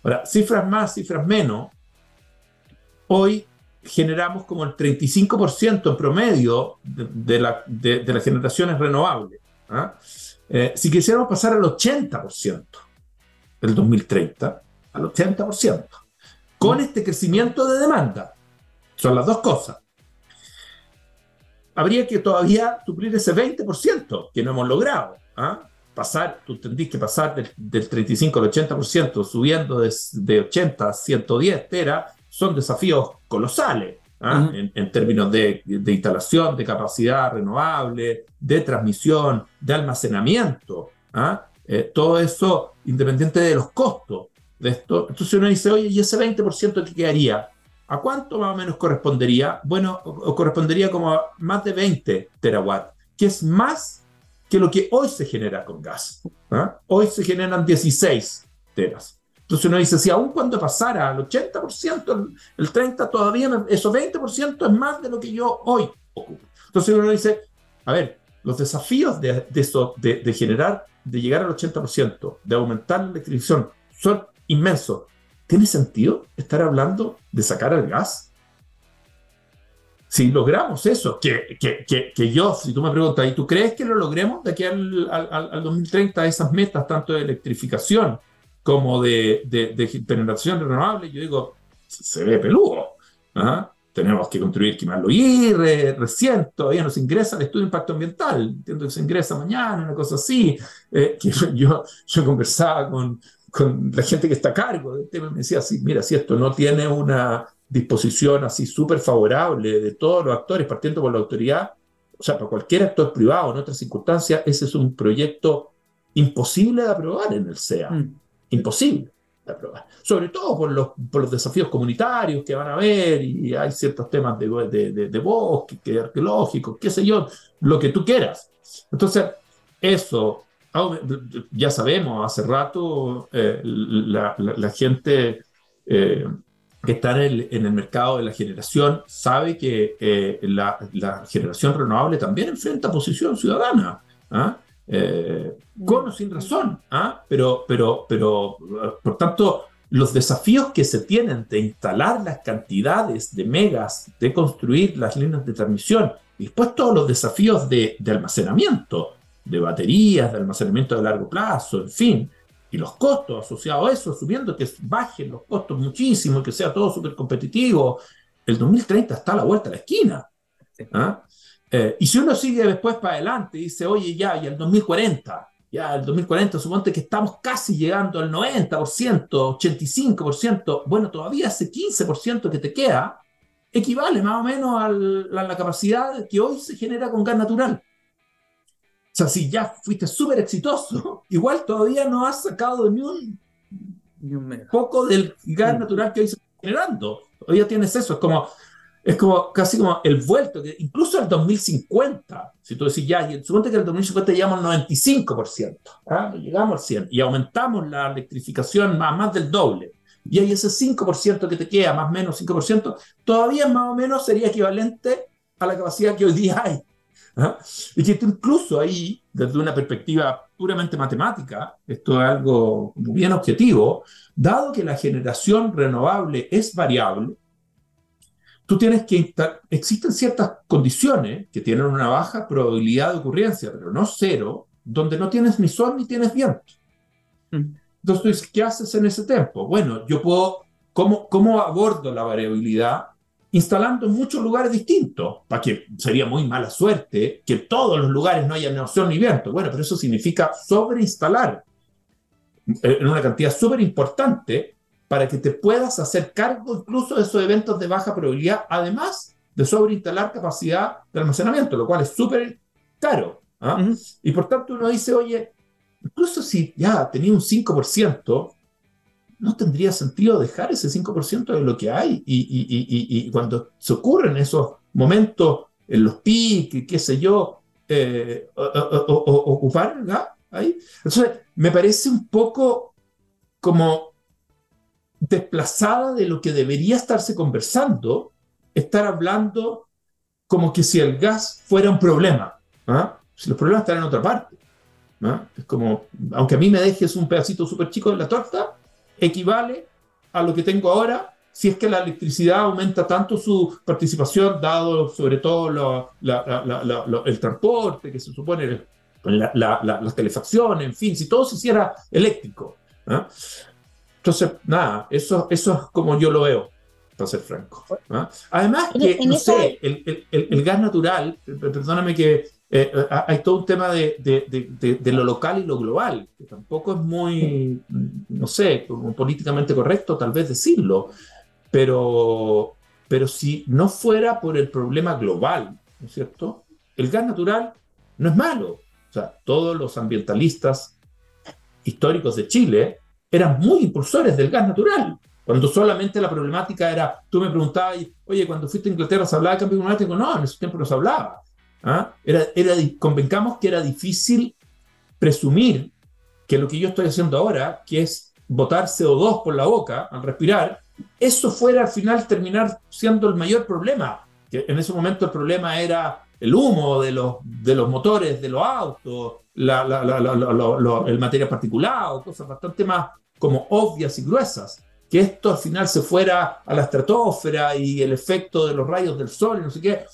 Speaker 3: Ahora, cifras más, cifras menos, hoy generamos como el 35% en promedio de, la, de, las generaciones renovables. ¿ah? Eh, si quisiéramos pasar al 80% del 2030, al 80%, con este crecimiento de demanda. Son las dos cosas. Habría que todavía suplir ese 20% que no hemos logrado. ¿ah? Pasar, tú tendrías que pasar del, 35 al 80%, subiendo de, de 80 a 110 teras, son desafíos colosales. ¿ah? en, términos de, instalación, de capacidad renovable, de transmisión, de almacenamiento. ¿ah? Eh, todo eso independiente de los costos de esto. Entonces uno dice, oye, ¿y ese 20% que quedaría? ¿A cuánto más o menos correspondería? Bueno, correspondería como a más de 20 terawatts, que es más que lo que hoy se genera con gas. ¿ah? Hoy se generan 16 teras. Entonces uno dice, si aún cuando pasara al 80%, el 30% todavía, eso 20% es más de lo que yo hoy ocupo. Entonces uno dice, a ver, los desafíos de, eso, de, generar, de llegar al 80%, de aumentar la electrificación, son inmensos. ¿Tiene sentido estar hablando de sacar el gas? Si logramos eso, que, que, que, yo, si tú me preguntas, ¿y tú crees que lo logremos de aquí al, al, al 2030, esas metas, tanto de electrificación como de, de, generación renovable, yo digo, se ve peludo. ¿ah? Tenemos que construir Quimarlo y recién todavía nos ingresa el estudio de impacto ambiental, entiendo que se ingresa mañana, una cosa así. Eh, que yo, yo conversaba con, con la gente que está a cargo del tema me decía así, mira, si esto no tiene una disposición así súper favorable de todos los actores, partiendo por la autoridad, o sea, para cualquier actor privado en otras circunstancias, ese es un proyecto imposible de aprobar en el SEA. Mm imposible de aprobar. Sobre todo por los, por los desafíos comunitarios que van a haber y hay ciertos temas de, de, de, bosque, que arqueológicos, qué sé yo, lo que tú quieras. Entonces, eso, ya sabemos, hace rato eh, la, gente eh, que está en el, mercado de la generación sabe que eh, la, generación renovable también enfrenta posición ciudadana. ¿ah? Con o sin razón, ¿ah? pero, por tanto, los desafíos que se tienen de instalar las cantidades de megas, de construir las líneas de transmisión, y después todos los desafíos de, almacenamiento, de baterías, de almacenamiento de largo plazo, en fin, y los costos asociados a eso, subiendo que bajen los costos muchísimo y que sea todo súper competitivo, el 2030 está a la vuelta de la esquina. ¿ah? Eh, y si uno sigue después para adelante y dice, oye, ya, y el 2040, ya el 2040, suponte que estamos casi llegando al 90%, 85%, bueno, todavía ese 15% que te queda equivale más o menos a la capacidad que hoy se genera con gas natural. O sea, si ya fuiste súper exitoso, igual todavía no has sacado ni un, ni un poco del gas natural que hoy se está generando. Todavía tienes eso. Es como, es como casi como el vuelto, que incluso el 2050, si tú decís ya, y suponte que el 2050 llegamos al 95%, ¿ah? llegamos al 100% y aumentamos la electrificación más, más del doble, y hay ese 5% que te queda, más o menos 5%, todavía más o menos sería equivalente a la capacidad que hoy día hay. ¿Ah? Y que incluso ahí, desde una perspectiva puramente matemática, esto es algo bien objetivo, dado que la generación renovable es variable, tú tienes que existen ciertas condiciones que tienen una baja probabilidad de ocurrencia, pero no cero, donde no tienes ni sol ni tienes viento. Mm. Entonces, ¿qué haces en ese tiempo? Bueno, yo puedo, ¿cómo, cómo abordo la variabilidad? Instalando en muchos lugares distintos, para que sería muy mala suerte que en todos los lugares no haya sol ni viento. Bueno, pero eso significa sobreinstalar en una cantidad súper importante para que te puedas hacer cargo incluso de esos eventos de baja probabilidad, además de sobreinstalar capacidad de almacenamiento, lo cual es súper caro. ¿ah? Y por tanto uno dice, oye, incluso si ya tenía un 5%, no tendría sentido dejar ese 5% de lo que hay. Y, cuando se ocurren esos momentos en los piques, qué sé yo, eh, ocupar ahí. Entonces, me parece un poco como desplazada de lo que debería estarse conversando, estar hablando como que si el gas fuera un problema. ¿ah? Si los problemas están en otra parte. ¿ah? Es como, aunque a mí me dejes un pedacito súper chico de la torta, equivale a lo que tengo ahora si es que la electricidad aumenta tanto su participación, dado sobre todo el transporte, que se supone la, calefacción, en fin, si todo se hiciera eléctrico. ¿ah? Entonces, nada, eso, eso es como yo lo veo, para ser franco. ¿ah? Además, que, no sé, el, el, el, gas natural, perdóname que eh, hay todo un tema de, de, de, lo local y lo global, que tampoco es muy, no sé, como políticamente correcto tal vez decirlo, pero, pero si no fuera por el problema global, ¿no es cierto? El gas natural no es malo. O sea, todos los ambientalistas históricos de Chile eran muy impulsores del gas natural. Cuando solamente la problemática era, tú me preguntabas, oye, cuando fuiste a Inglaterra se hablaba de cambio climático. No, en ese tiempo no se hablaba. ¿Ah? Era, era, convencamos que era difícil presumir que lo que yo estoy haciendo ahora, que es botar CO2 por la boca al respirar, eso fuera al final terminar siendo el mayor problema. Que en ese momento el problema era el humo de los, de los motores de los autos, el material particulado, cosas bastante más como obvias y gruesas. Que esto al final se fuera a la estratosfera y el efecto de los rayos del sol y no sé qué,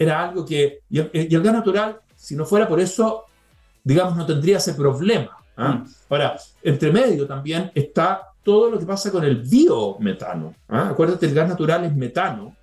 Speaker 3: era algo que. Y el, gas natural, si no fuera por eso, digamos, no tendría ese problema. ¿ah? Mm. Ahora, entre medio también está todo lo que pasa con el biometano. ¿ah? Acuérdate, el gas natural es metano.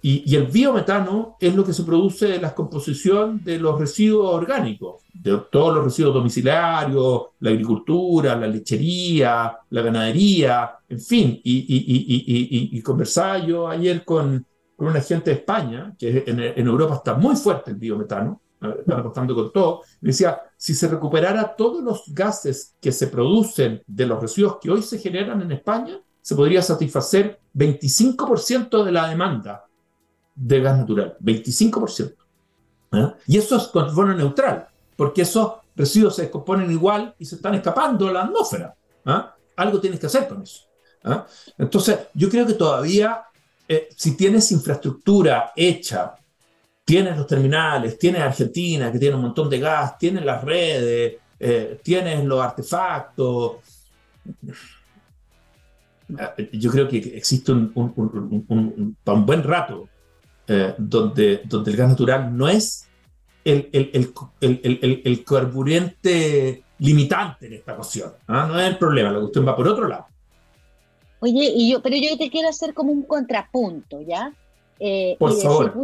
Speaker 3: Y, el biometano es lo que se produce de la composición de los residuos orgánicos, de todos los residuos domiciliarios, la agricultura, la lechería, la ganadería, en fin. Y, y, y conversaba yo ayer con, con una gente de España, que en, Europa está muy fuerte el biometano, están apostando con todo, me decía, si se recuperara todos los gases que se producen de los residuos que hoy se generan en España, se podría satisfacer 25% de la demanda de gas natural, 25%. ¿Ah? Y eso es carbono neutral, porque esos residuos se descomponen igual y se están escapando a la atmósfera. ¿Ah? Algo tienes que hacer con eso. ¿Ah? Entonces, yo creo que todavía, eh, si tienes infraestructura hecha tienes los terminales, tienes Argentina, que tiene un montón de gas, tienes las redes, eh, tienes los artefactos. Yo creo que existe un, un, un, buen rato eh, donde, donde el gas natural no es el, el, el, el carburante limitante en esta cuestión. ¿ah? No es el problema, la cuestión va por otro lado.
Speaker 2: Oye, y yo, pero yo te quiero hacer como un contrapunto, ¿ya?
Speaker 3: Eh, Por y favor.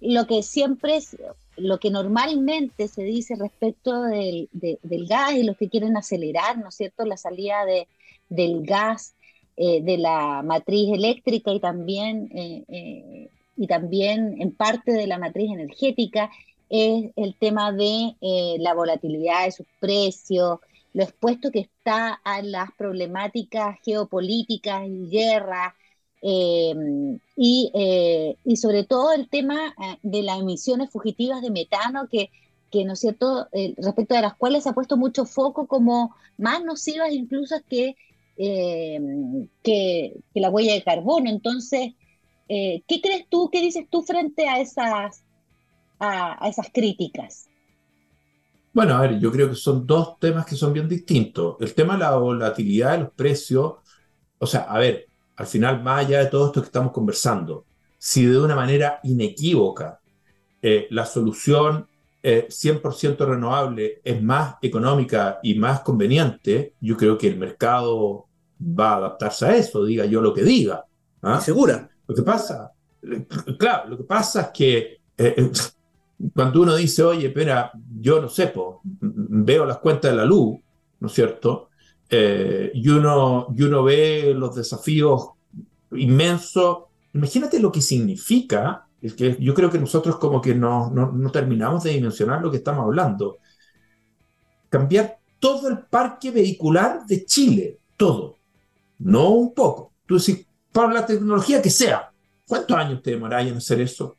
Speaker 2: lo que siempre es, lo que normalmente se dice respecto del, del, gas y los que quieren acelerar, ¿no es cierto?, la salida de, del gas eh, de la matriz eléctrica y también, eh, y también en parte de la matriz energética, es el tema de la volatilidad de sus precios, lo expuesto que está a las problemáticas geopolíticas y guerras, Em, y, eh, y, sobre todo el tema eh, de las emisiones fugitivas de metano, que, que ¿no es cierto?, eh, respecto de las cuales se ha puesto mucho foco como más nocivas incluso que, em, que, la huella de carbono. Entonces, ¿qué crees tú, qué dices tú frente a esas, a esas críticas?
Speaker 3: Bueno, a ver, yo creo que son dos temas que son bien distintos. El tema de la volatilidad de los precios, o sea, a ver, al final, más allá de todo esto que estamos conversando, si de una manera inequívoca eh, la solución 100% eh, renovable es más económica y más conveniente, yo creo que el mercado va a adaptarse a eso, diga yo lo que diga.
Speaker 1: ¿ah? ¿Segura?
Speaker 3: Lo que pasa, claro, lo que pasa es que eh, cuando uno dice, oye, espera, yo no sé, veo las cuentas de la luz, ¿no es cierto? Eh, y, uno, y uno ve los desafíos inmensos. Imagínate lo que significa, es que yo creo que nosotros como que no, no, terminamos de dimensionar lo que estamos hablando. Cambiar todo el parque vehicular de Chile, todo, no un poco. Tú decís, para la tecnología que sea, ¿cuántos años te demoráis en hacer eso?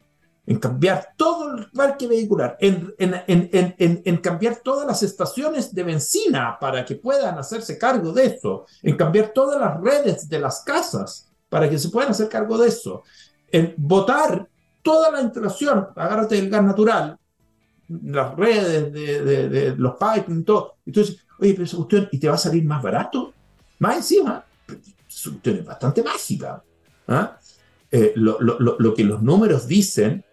Speaker 3: En cambiar todo el parque vehicular, en, en, cambiar todas las estaciones de benzina para que puedan hacerse cargo de eso, en cambiar todas las redes de las casas para que se puedan hacer cargo de eso, en votar toda la instalación, agárrate del gas natural, las redes de, los pipes y todo. Entonces, oye, pero esa cuestión, ¿y te va a salir más barato? Más encima, esa cuestión es bastante mágica. ¿ah? Eh, lo, lo, lo, que los números dicen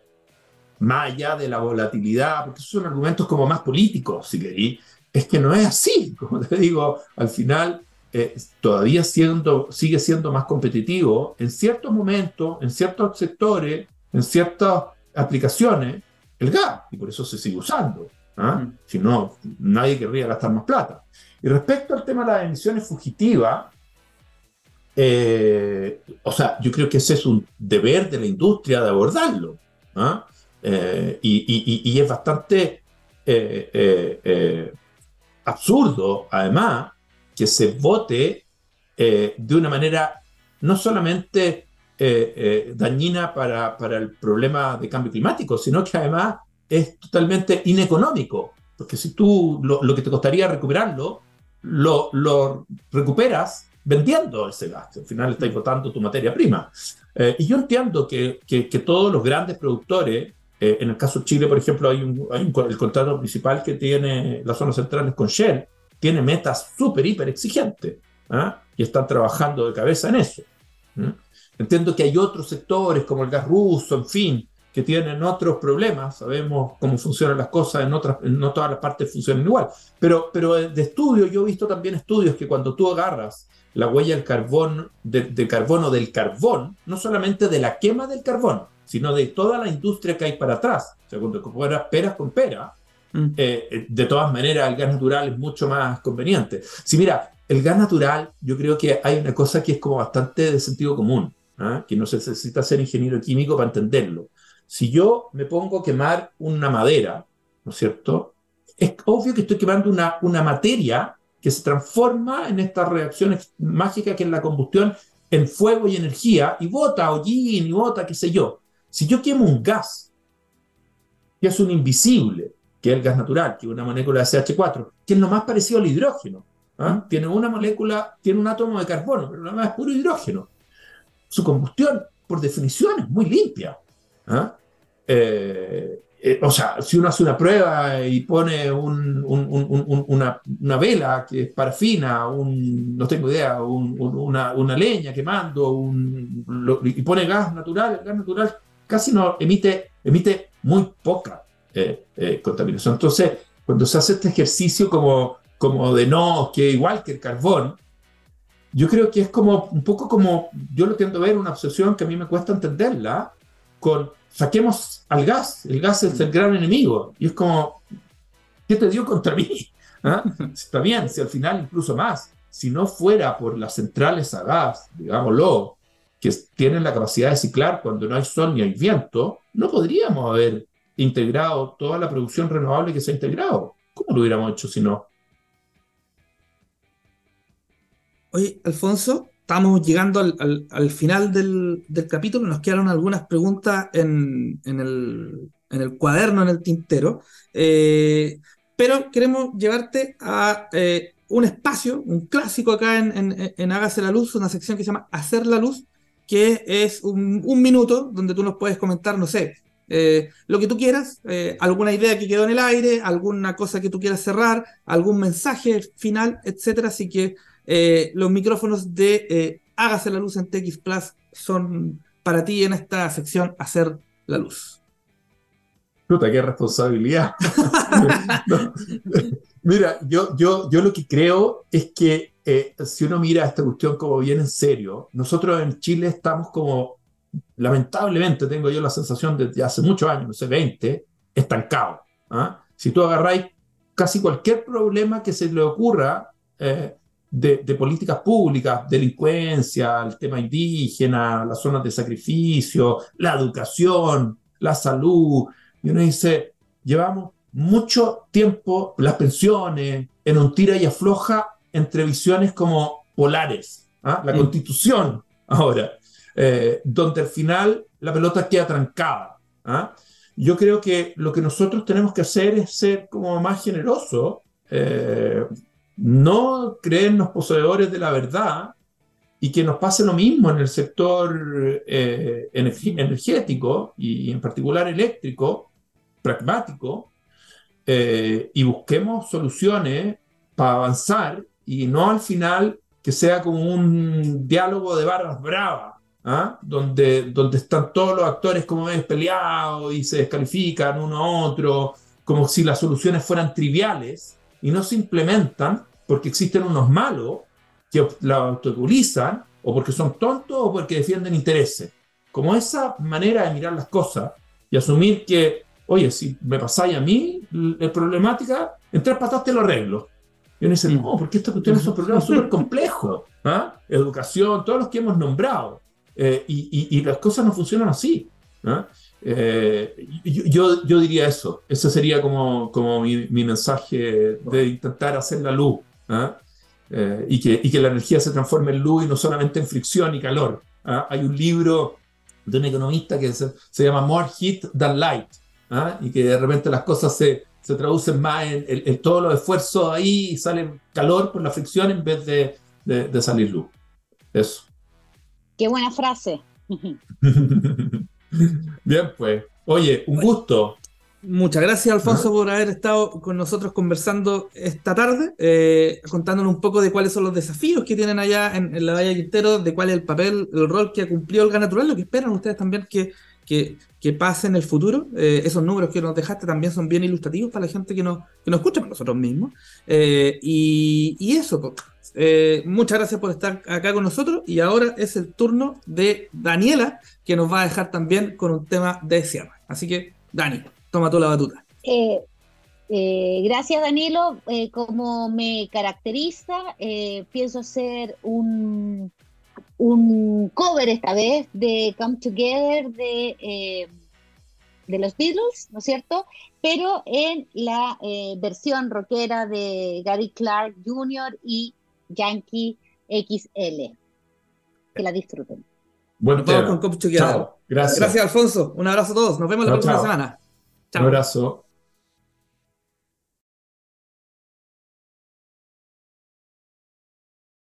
Speaker 3: más allá de la volatilidad, porque son argumentos como más políticos, si queréis, es que no es así. Como te digo, al final, eh, todavía siendo, sigue siendo más competitivo en ciertos momentos, en ciertos sectores, en ciertas aplicaciones, el gas, y por eso se sigue usando. ¿ah? Mm. Si no, nadie querría gastar más plata. Y respecto al tema de las emisiones fugitivas, eh, o sea, yo creo que ese es un deber de la industria de abordarlo. ¿ah? Eh, y, es bastante eh, absurdo, además, que se vote de una manera no solamente dañina para, para el problema de cambio climático, sino que además es totalmente ineconómico. Porque si tú lo, que te costaría recuperarlo, lo, lo, recuperas vendiendo ese gasto. Al final estás botando tu materia prima. Eh, y yo entiendo que, que, todos los grandes productores, eh, en el caso de Chile, por ejemplo, hay, un, hay el contrato principal que tiene las zonas centrales con Shell, tiene metas súper, hiper exigentes. ¿ah? Y están trabajando de cabeza en eso. Entiendo que hay otros sectores como el gas ruso, en fin, que tienen otros problemas, sabemos cómo funcionan las cosas, en otras, no todas las partes funcionan igual, pero, pero de estudio, yo he visto también estudios que cuando tú agarras la huella del carbón, de, carbono del carbón, no solamente de la quema del carbón, sino de toda la industria que hay para atrás, o sea, cuando comparas peras con pera, mm. eh, eh, de todas maneras el gas natural es mucho más conveniente. Si mira, el gas natural, yo creo que hay una cosa que es como bastante de sentido común, ¿ah? que no se necesita ser ingeniero químico para entenderlo. Si yo me pongo a quemar una madera, ¿no es cierto? Es obvio que estoy quemando una, una materia que se transforma en esta reacción mágica que es la combustión en fuego y energía y bota hollín y bota qué sé yo. Si yo quemo un gas, que es un invisible, que es el gas natural, que es una molécula de CH4, que es lo más parecido al hidrógeno. ¿ah? Tiene una molécula, tiene un átomo de carbono, pero lo demás es puro hidrógeno. Su combustión, por definición, es muy limpia. ¿ah? Eh, eh, o sea, si uno hace una prueba y pone una, vela que es parafina, un, no tengo idea, una, leña quemando, y pone gas natural, el gas natural casi no emite, emite muy poca eh, contaminación. Entonces, cuando se hace este ejercicio como, como de no, que igual que el carbón, yo creo que es como un poco como, yo lo tiendo a ver, una obsesión que a mí me cuesta entenderla, con saquemos al gas, el gas es el gran enemigo. Y es como, ¿qué te dio contra mí? ¿Ah? Está bien, si al final incluso más, si no fuera por las centrales a gas, digámoslo, que tienen la capacidad de ciclar cuando no hay sol ni hay viento, no podríamos haber integrado toda la producción renovable que se ha integrado. ¿Cómo lo hubiéramos hecho si no?
Speaker 1: Oye, Alfonso, estamos llegando al, final del, capítulo, nos quedaron algunas preguntas en, el, cuaderno, en el tintero, eh, pero queremos llevarte a eh, un espacio, un clásico acá en, en, Hágase la Luz, una sección que se llama Hacer la Luz, que es un, minuto donde tú nos puedes comentar, no sé, eh, lo que tú quieras, alguna idea que quedó en el aire, alguna cosa que tú quieras cerrar, algún mensaje final, etcétera. Así que eh, los micrófonos de eh, Hágase la luz en TX Plus son para ti en esta sección Hacer la luz.
Speaker 3: Puta, qué responsabilidad. Mira, yo, yo, yo lo que creo es que eh, si uno mira esta cuestión como bien en serio, nosotros en Chile estamos como, lamentablemente tengo yo la sensación desde hace muchos años, no sé, 20, estancados. ¿ah? Si tú agarráis casi cualquier problema que se le ocurra, de, políticas públicas, delincuencia, el tema indígena, las zonas de sacrificio, la educación, la salud. Y uno dice, llevamos mucho tiempo las pensiones en un tira y afloja entre visiones como polares. ¿ah? La constitución ahora, eh, donde al final la pelota queda trancada. ¿ah? Yo creo que lo que nosotros tenemos que hacer es ser como más generosos. Eh, no creernos poseedores de la verdad y que nos pase lo mismo en el sector eh, energético y en particular eléctrico, pragmático, eh, y busquemos soluciones para avanzar y no al final que sea como un diálogo de barras bravas, ¿ah? donde, donde están todos los actores como es peleados y se descalifican uno a otro, como si las soluciones fueran triviales y no se implementan porque existen unos malos que la obstaculizan o porque son tontos o porque defienden intereses. Como esa manera de mirar las cosas y asumir que, oye, si me pasáis a mí la problemática, en tres patas te lo arreglo. Y uno dice, no, porque estas cuestiones son problemas súper complejos. ¿ah? Educación, todos los que hemos nombrado. Eh, y, y, las cosas no funcionan así. ¿ah? Eh, yo, yo, diría eso. Ese sería como, como mi, mi mensaje de intentar hacer la luz. ¿ah? Eh, y, que, y, que, la energía se transforme en luz y no solamente en fricción y calor. ¿ah? Hay un libro de un economista que se, se llama More Heat Than Light ¿ah? y que de repente las cosas se, se traducen más en, en, todos los esfuerzos ahí y sale calor por la fricción en vez de, de, de salir luz. Eso.
Speaker 2: Qué buena frase.
Speaker 3: Bien, pues. Oye, un gusto.
Speaker 1: Muchas gracias, Alfonso, por haber estado con nosotros conversando esta tarde, eh, contándonos un poco de cuáles son los desafíos que tienen allá en, la Valle Quintero, de cuál es el papel, el rol que ha cumplido el Gas Natural, lo que esperan ustedes también que, que, que pase en el futuro. Eh, esos números que nos dejaste también son bien ilustrativos para la gente que nos, que nos escucha, para nosotros mismos. Eh, y, y, eso, muchas gracias por estar acá con nosotros. Y ahora es el turno de Daniela, que nos va a dejar también con un tema de cierre. Así que, Dani. Toma tú la batuta.
Speaker 2: Eh, eh, gracias, Danilo. Eh, como me caracteriza, pienso hacer un, un cover esta vez de Come Together de, de los Beatles, ¿no es cierto? Pero en la versión rockera de Gary Clark Jr. y Yankee XL. Que la disfruten.
Speaker 1: Bueno, con Come Together. Gracias. Gracias, Alfonso. Un abrazo a todos. Nos vemos la próxima semana.
Speaker 3: Un abrazo.